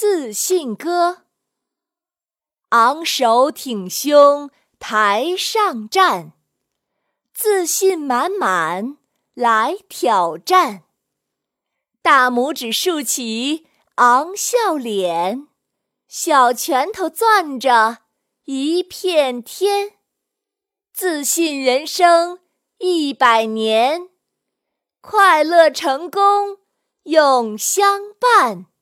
自信歌。昂首挺胸台上站。自信满满来挑战。大拇指竖起昂笑脸。小拳头攥着一片天。自信人生一百年。快乐成功永相伴。